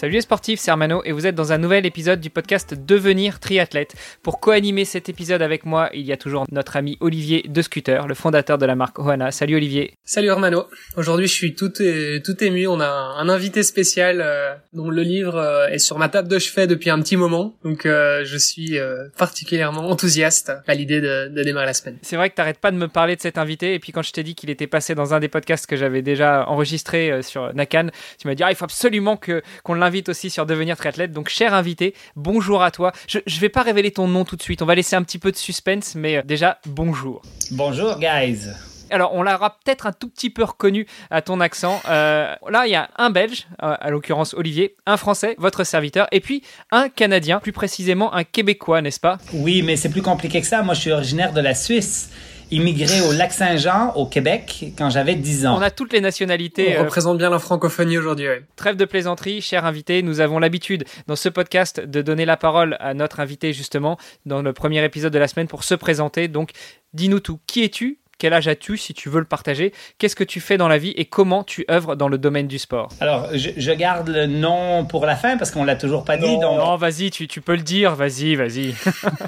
Salut les sportifs, c'est Armano et vous êtes dans un nouvel épisode du podcast Devenir triathlète. Pour co-animer cet épisode avec moi, il y a toujours notre ami Olivier de Scooter, le fondateur de la marque Oana. Salut Olivier. Salut Armano. Aujourd'hui, je suis tout, tout ému. On a un, invité spécial euh, dont le livre euh, est sur ma table de chevet depuis un petit moment. Donc, euh, je suis particulièrement enthousiaste à l'idée de, de, démarrer la semaine. C'est vrai que t'arrêtes pas de me parler de cet invité. Et puis, quand je t'ai dit qu'il était passé dans un des podcasts que j'avais déjà enregistré sur Nakan, tu m'as dit, ah, il faut absolument que qu'on l'invite invite aussi sur Devenir Triathlète. Donc, cher invité, bonjour à toi. Je ne vais pas révéler ton nom tout de suite. On va laisser un petit peu de suspense, mais euh, déjà, bonjour. Bonjour, guys. Alors, on l'aura peut-être un tout petit peu reconnu à ton accent. Euh, là, il y a un Belge, euh, à l'occurrence Olivier, un Français, votre serviteur, et puis un Canadien, plus précisément un Québécois, n'est-ce pas? Oui, mais c'est plus compliqué que ça. Moi, je suis originaire de la Suisse immigré au Lac-Saint-Jean, au Québec, quand j'avais 10 ans. On a toutes les nationalités. On euh, représente bien la francophonie aujourd'hui. Trêve de plaisanterie, cher invité. Nous avons l'habitude dans ce podcast de donner la parole à notre invité justement dans le premier épisode de la semaine pour se présenter. Donc, dis-nous tout. Qui es-tu quel âge as-tu si tu veux le partager? Qu'est-ce que tu fais dans la vie et comment tu œuvres dans le domaine du sport? Alors, je, garde le nom pour la fin parce qu'on l'a toujours pas dit. Donc... Non, vas-y, tu, peux le dire. Vas-y, vas-y.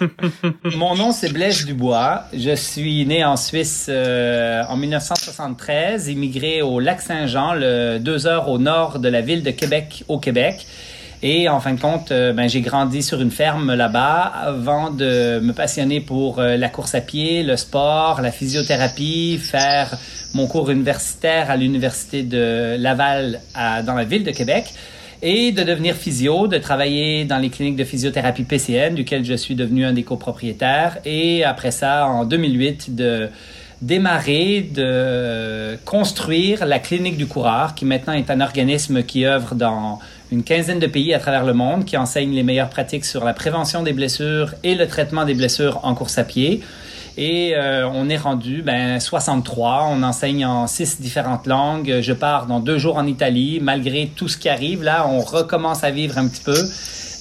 Mon nom, c'est Blaise Dubois. Je suis né en Suisse euh, en 1973, immigré au Lac-Saint-Jean, deux heures au nord de la ville de Québec, au Québec. Et en fin de compte, euh, ben, j'ai grandi sur une ferme là-bas avant de me passionner pour euh, la course à pied, le sport, la physiothérapie, faire mon cours universitaire à l'université de Laval dans la ville de Québec et de devenir physio, de travailler dans les cliniques de physiothérapie PCN, duquel je suis devenu un des copropriétaires. Et après ça, en 2008, de démarrer de construire la clinique du coureur, qui maintenant est un organisme qui œuvre dans une quinzaine de pays à travers le monde qui enseignent les meilleures pratiques sur la prévention des blessures et le traitement des blessures en course à pied. Et euh, on est rendu ben, 63. On enseigne en six différentes langues. Je pars dans deux jours en Italie. Malgré tout ce qui arrive, là, on recommence à vivre un petit peu.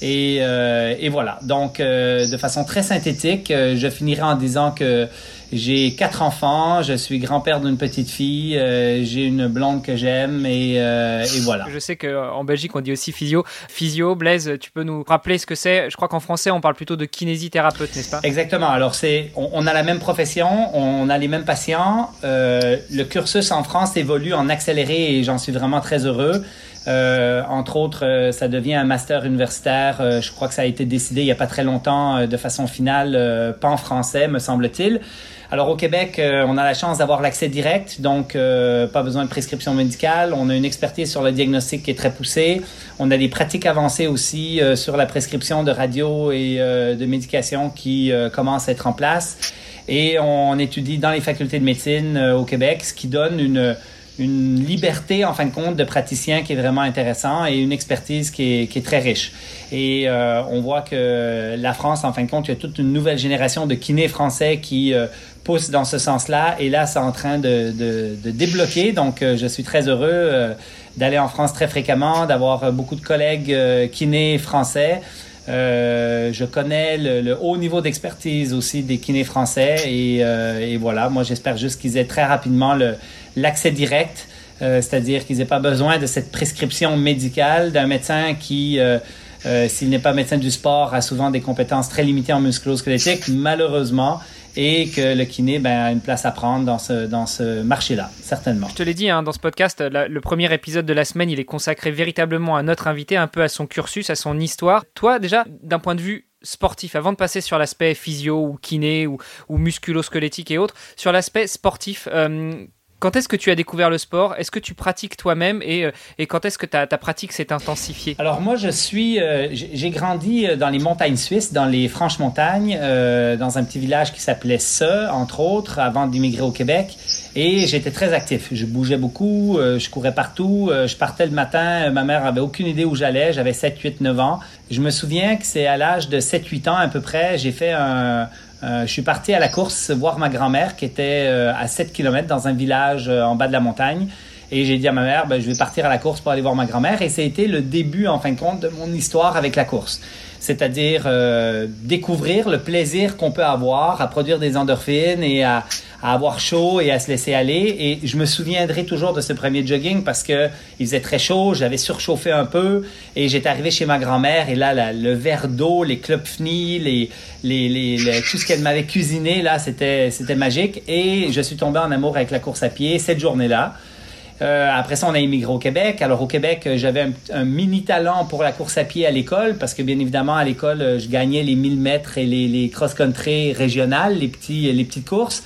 Et, euh, et voilà. Donc, euh, de façon très synthétique, je finirai en disant que j'ai quatre enfants, je suis grand-père d'une petite fille, euh, j'ai une blonde que j'aime et, euh, et, voilà. Je sais qu'en Belgique on dit aussi physio. Physio, Blaise, tu peux nous rappeler ce que c'est? Je crois qu'en français on parle plutôt de kinésithérapeute, n'est-ce pas? Exactement. Alors c'est, on, a la même profession, on a les mêmes patients. Euh, le cursus en France évolue en accéléré et j'en suis vraiment très heureux. Euh, entre autres, euh, ça devient un master universitaire. Euh, je crois que ça a été décidé il n'y a pas très longtemps de façon finale, pas en français, me semble-t-il. Alors au Québec, euh, on a la chance d'avoir l'accès direct, donc euh, pas besoin de prescription médicale. On a une expertise sur le diagnostic qui est très poussée. On a des pratiques avancées aussi euh, sur la prescription de radio et de médication qui commencent à être en place. Et on étudie dans les facultés de médecine au Québec, ce qui donne une une liberté, en fin de compte, de praticien qui est vraiment intéressant et une expertise qui est, qui est très riche. Et euh, on voit que la France, en fin de compte, il y a toute une nouvelle génération de kinés français qui euh, poussent dans ce sens-là. Et là, c'est en train de, de, de débloquer. Donc, euh, je suis très heureux euh, d'aller en France très fréquemment, d'avoir beaucoup de collègues kinés français. Euh, je connais le, le haut niveau d'expertise aussi des kinés français et, euh, et voilà, moi j'espère juste qu'ils aient très rapidement le, l'accès direct, euh, c'est-à-dire qu'ils n'aient pas besoin de cette prescription médicale d'un médecin qui, euh, euh, s'il n'est pas médecin du sport, a souvent des compétences très limitées en musculo-squelettique, malheureusement, et que le kiné ben, a une place à prendre dans ce, dans ce marché-là, certainement. Je te l'ai dit, hein, dans ce podcast, le premier épisode de la semaine, il est consacré véritablement à notre invité, un peu à son cursus, à son histoire. Toi, déjà, d'un point de vue sportif, avant de passer sur l'aspect physio ou kiné ou, ou musculo-squelettique et autres, sur l'aspect sportif, Quand est-ce que tu as découvert le sport? Est-ce que tu pratiques toi-même? Et, euh, et quand est-ce que ta, ta pratique s'est intensifiée? Alors moi, je suis, euh, j'ai grandi dans les montagnes suisses, dans les franches montagnes, euh, dans un petit village qui s'appelait Se, entre autres, avant d'immigrer au Québec. Et j'étais très actif. Je bougeais beaucoup, euh, je courais partout. Euh, je partais le matin. Ma mère avait aucune idée où j'allais. J'avais 7, 8, 9 ans. Je me souviens que c'est à l'âge de 7, 8 ans à peu près, j'ai fait un... je suis parti à la course voir ma grand-mère qui était euh, à 7 km dans un village en bas de la montagne. Et j'ai dit à ma mère, ben, je vais partir à la course pour aller voir ma grand-mère. Et été le début, en fin de compte, de mon histoire avec la course. C'est-à-dire euh, découvrir le plaisir qu'on peut avoir à produire des endorphines et à, avoir chaud et à se laisser aller. Et je me souviendrai toujours de ce premier jogging parce que il faisait très chaud, j'avais surchauffé un peu et j'étais arrivé chez ma grand-mère et là, le verre d'eau, les les, tout ce qu'elle m'avait cuisiné, là, c'était, c'était magique. Et je suis tombé en amour avec la course à pied cette journée-là. Euh, après ça, on a immigré au Québec. Alors au Québec, euh, j'avais un, mini talent pour la course à pied à l'école parce que bien évidemment à l'école, euh, je gagnais les 1000 mètres et les, cross-country régionales, les petites courses.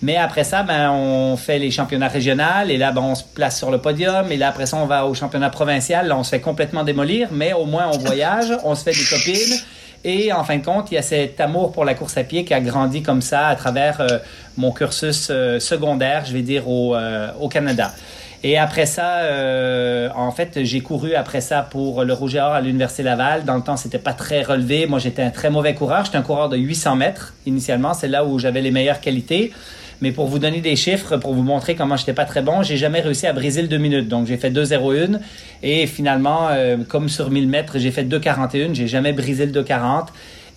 Mais après ça, ben, on fait les championnats régionaux et là, ben, on se place sur le podium. Et là, après ça, on va au championnat provincial. Là, on se fait complètement démolir, mais au moins on voyage, on se fait des copines. Et en fin de compte, il y a cet amour pour la course à pied qui a grandi comme ça à travers mon cursus secondaire, je vais dire, au Canada. Et après ça, euh, en fait, j'ai couru après ça pour le Rouge et Or à l'Université Laval. Dans le temps, c'était pas très relevé. Moi, j'étais un très mauvais coureur. J'étais un coureur de 800 mètres initialement. C'est là où j'avais les meilleures qualités. Mais pour vous donner des chiffres, pour vous montrer comment j'étais pas très bon, j'ai jamais réussi à briser le 2 minutes. Donc, j'ai fait 2,01. Et finalement, euh, comme sur 1000 mètres, j'ai fait 2,41. J'ai jamais brisé le 2,40.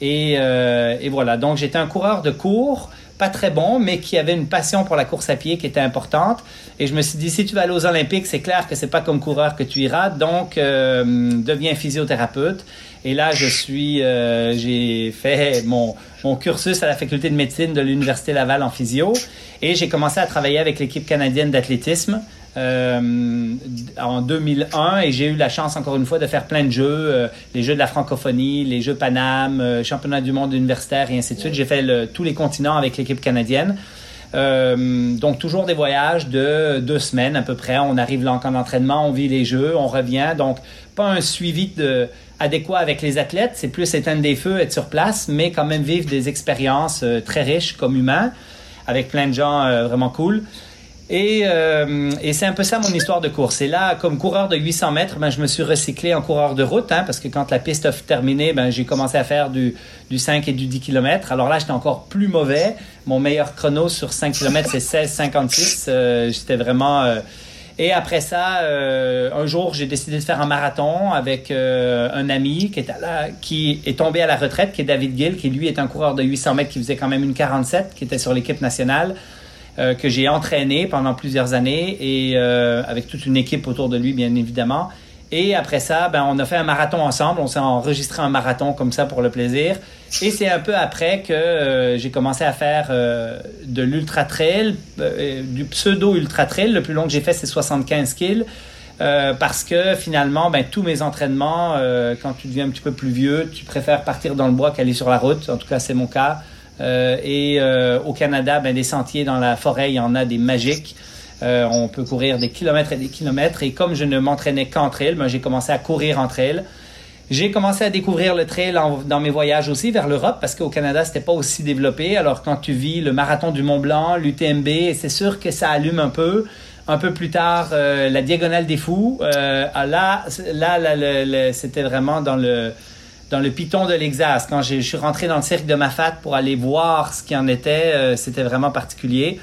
Et, euh, et voilà. Donc, j'étais un coureur de cours pas très bon, mais qui avait une passion pour la course à pied qui était importante. Et je me suis dit, si tu vas aller aux Olympiques, c'est clair que c'est pas comme coureur que tu iras, donc euh, deviens physiothérapeute. Et là, je suis, euh, j'ai fait mon, mon cursus à la faculté de médecine de l'Université Laval en physio. Et j'ai commencé à travailler avec l'équipe canadienne d'athlétisme. Euh, en 2001 et j'ai eu la chance encore une fois de faire plein de jeux, euh, les jeux de la francophonie, les jeux Paname, euh, championnat du monde universitaire et ainsi de suite. J'ai fait le, tous les continents avec l'équipe canadienne. Euh, donc toujours des voyages de deux semaines à peu près. On arrive là en camp d'entraînement, on vit les jeux, on revient. Donc pas un suivi de, adéquat avec les athlètes, c'est plus éteindre des feux, être sur place, mais quand même vivre des expériences très riches comme humains avec plein de gens vraiment cool. Et, euh, et c'est un peu ça mon histoire de course. Et là, comme coureur de 800 mètres, ben, je me suis recyclé en coureur de route, hein, parce que quand la piste a terminé, ben, j'ai commencé à faire du, du 5 et du 10 km. Alors là, j'étais encore plus mauvais. Mon meilleur chrono sur 5 km, c'est 16,56. Euh, j'étais vraiment... Euh... Et après ça, euh, un jour, j'ai décidé de faire un marathon avec euh, un ami qui est, qui est tombé à la retraite, qui est David Gill, qui lui est un coureur de 800 mètres qui faisait quand même une 47, qui était sur l'équipe nationale. Euh, que j'ai entraîné pendant plusieurs années et euh, avec toute une équipe autour de lui, bien évidemment. Et après ça, ben, on a fait un marathon ensemble. On s'est enregistré un marathon comme ça pour le plaisir. Et c'est un peu après que euh, j'ai commencé à faire de l'ultra trail, du pseudo ultra trail. Le plus long que j'ai fait, c'est 75 kills. parce que finalement, ben, tous mes entraînements, quand tu deviens un petit peu plus vieux, tu préfères partir dans le bois qu'aller sur la route. En tout cas, c'est mon cas. Euh, et euh, au Canada, ben, des sentiers dans la forêt, il y en a des magiques. Euh, on peut courir des kilomètres et des kilomètres. Et comme je ne m'entraînais qu'entre elles, ben, j'ai commencé à courir entre elles. J'ai commencé à découvrir le trail en, dans mes voyages aussi vers l'Europe parce qu'au Canada, c'était pas aussi développé. Alors quand tu vis le marathon du Mont Blanc, l'UTMB, c'est sûr que ça allume un peu. Un peu plus tard, euh, la Diagonale des Fous. Euh, là, là, là, là c'était vraiment dans le dans le piton de l'Exas. Quand je suis rentré dans le cirque de Mafat pour aller voir ce qu'il en était, euh, c'était vraiment particulier.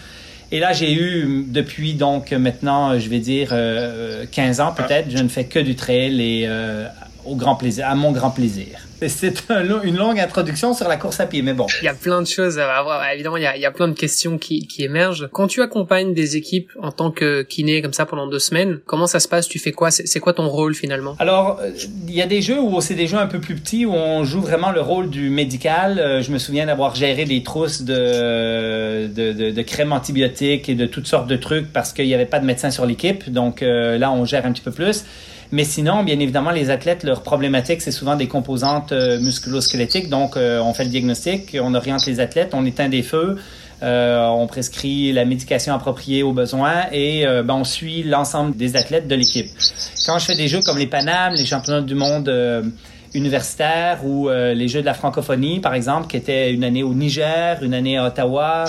Et là, j'ai eu, depuis donc maintenant, je vais dire euh, 15 ans peut-être, je ne fais que du trail et euh, au grand plaisir, à mon grand plaisir. C'est un, une longue introduction sur la course à pied, mais bon. Il y a plein de choses à voir. Évidemment, il y a, il y a plein de questions qui, qui, émergent. Quand tu accompagnes des équipes en tant que kiné comme ça pendant deux semaines, comment ça se passe? Tu fais quoi? C'est quoi ton rôle finalement? Alors, il y a des jeux où c'est des jeux un peu plus petits où on joue vraiment le rôle du médical. Euh, je me souviens d'avoir géré des trousses de, de, de, de crème antibiotiques et de toutes sortes de trucs parce qu'il n'y avait pas de médecin sur l'équipe. Donc euh, là, on gère un petit peu plus. Mais sinon, bien évidemment, les athlètes, leur problématique, c'est souvent des composantes euh, musculo-squelettiques. Donc, euh, on fait le diagnostic, on oriente les athlètes, on éteint des feux. on prescrit la médication appropriée aux besoins et ben, on suit l'ensemble des athlètes de l'équipe. Quand je fais des jeux comme les Panames, les championnats du monde universitaires ou les Jeux de la francophonie, par exemple, qui étaient une année au Niger, une année à Ottawa,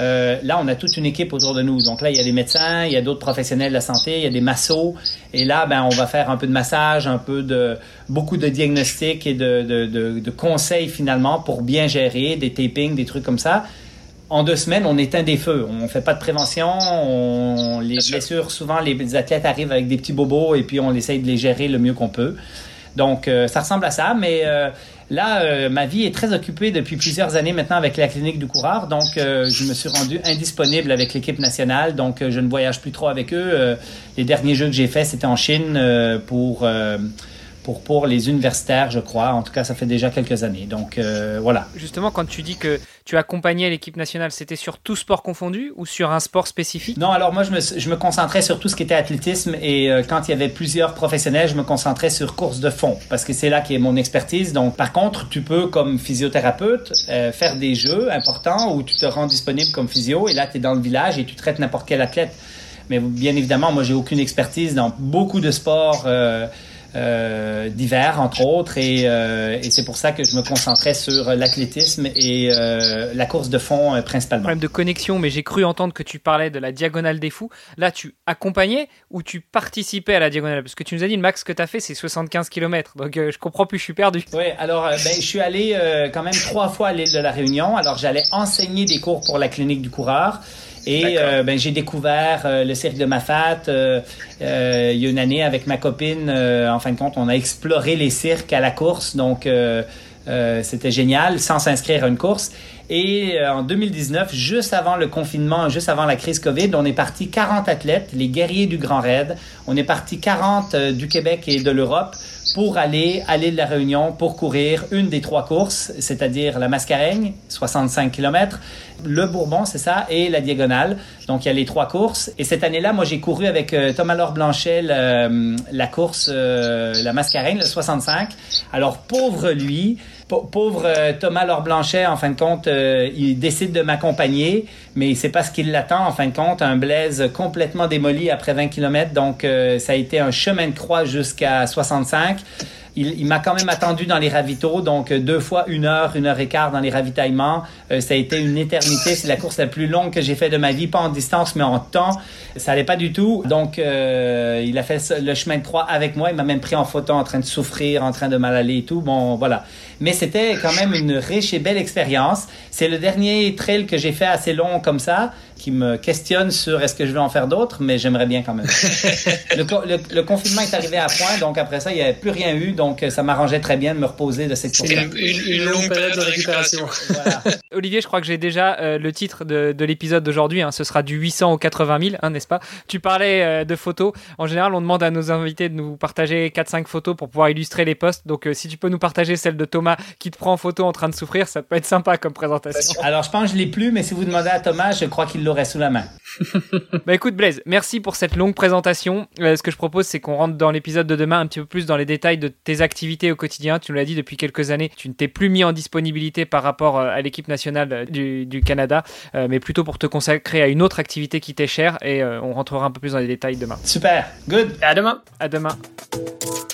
euh, là, on a toute une équipe autour de nous. Donc là, il y a des médecins, il y a d'autres professionnels de la santé, il y a des massos. Et là, ben, on va faire un peu de massage, un peu de beaucoup de diagnostics et de, de, de, de conseils finalement pour bien gérer des tapings, des trucs comme ça. En deux semaines, on éteint des feux. On fait pas de prévention. On, les blessures, souvent, les athlètes arrivent avec des petits bobos et puis on essaye de les gérer le mieux qu'on peut. Donc, euh, ça ressemble à ça, mais euh, Là, euh, ma vie est très occupée depuis plusieurs années maintenant avec la clinique du coureur, donc euh, je me suis rendu indisponible avec l'équipe nationale, donc euh, je ne voyage plus trop avec eux. les derniers jeux que j'ai faits, c'était en Chine pour pour, pour les universitaires, je crois. En tout cas, ça fait déjà quelques années. Donc euh, voilà. Justement, quand tu dis que tu accompagnais l'équipe nationale, c'était sur tout sport confondu ou sur un sport spécifique? Non, alors moi, je me, je me concentrais sur tout ce qui était athlétisme et euh, quand il y avait plusieurs professionnels, je me concentrais sur course de fond parce que c'est là qui est mon expertise. Donc, par contre, tu peux, comme physiothérapeute, euh, faire des jeux importants où tu te rends disponible comme physio et là, tu es dans le village et tu traites n'importe quel athlète. Mais bien évidemment, moi, j'ai aucune expertise dans beaucoup de sports. Euh, d'hiver, entre autres, et, euh, et c'est pour ça que je me concentrais sur l'athlétisme et euh, la course de fond principalement. Problème de connexion, mais j'ai cru entendre que tu parlais de la diagonale des fous. Là, tu accompagnais ou tu participais à la diagonale? Parce que tu nous as dit le max que tu as fait, c'est 75 km. Donc je comprends plus, je suis perdu. Oui, alors ben, je suis allé quand même trois fois à l'île de la Réunion. Alors j'allais enseigner des cours pour la clinique du coureur. Et euh, ben, j'ai découvert euh, le cirque de Mafat euh, il y a une année avec ma copine. en fin de compte, on a exploré les cirques à la course, donc c'était génial, sans s'inscrire à une course. Et en 2019, juste avant le confinement, juste avant la crise COVID, on est parti 40 athlètes, les guerriers du Grand Raid. On est parti 40 du Québec et de l'Europe pour aller à l'île de la Réunion pour courir une des trois courses, c'est-à-dire la Mascareigne, 65 km, le Bourbon, c'est ça, et la Diagonale. Donc, il y a les trois courses. Et cette année-là, moi, j'ai couru avec euh, Thomas Laure Blanchet la course, euh, la Mascareigne, le 65. Alors, pauvre lui, pauvre Thomas Laure Blanchet, en fin de compte, il décide de m'accompagner, mais c'est pas ce qu'il l'attend, en fin de compte, un Blaise complètement démoli après 20 km. Donc, ça a été un chemin de croix jusqu'à 65 il, m'a quand même attendu dans les ravitaux, donc euh, deux fois une heure, une heure et quart dans les ravitaillements. Euh, ça a été une éternité. C'est la course la plus longue que j'ai fait de ma vie, pas en distance, mais en temps. Ça allait pas du tout. Donc, euh, il a fait le chemin de croix avec moi. Il m'a même pris en photo en train de souffrir, en train de mal aller et tout. Bon, voilà. Mais c'était quand même une riche et belle expérience. C'est le dernier trail que j'ai fait assez long comme ça qui me questionne sur est-ce que je vais en faire d'autres, mais j'aimerais bien quand même. le, confinement est arrivé à point, donc après ça, il n'y avait plus rien eu, donc ça m'arrangeait très bien de me reposer de cette course. Une, une, longue période de récupération. Olivier, je crois que j'ai déjà euh, le titre de, l'épisode d'aujourd'hui. Hein. ce sera du 800 au 80 000, hein, n'est-ce pas? Tu parlais euh, de photos. En général, on demande à nos invités de nous partager 4-5 photos pour pouvoir illustrer les posts. Donc, euh, si tu peux nous partager celle de Thomas qui te prend en photo en train de souffrir, ça peut être sympa comme présentation. Alors, je pense que je l'ai plus, mais si vous demandez à Thomas, je crois qu'il sous la main. bah écoute Blaise, merci pour cette longue présentation. Euh, ce que je propose, c'est qu'on rentre dans l'épisode de demain un petit peu plus dans les détails de tes activités au quotidien. Tu nous l'as dit depuis quelques années, tu ne t'es plus mis en disponibilité par rapport euh, à l'équipe nationale euh, du, Canada, mais plutôt pour te consacrer à une autre activité qui t'est chère et on rentrera un peu plus dans les détails demain. Super, good. À demain. À demain.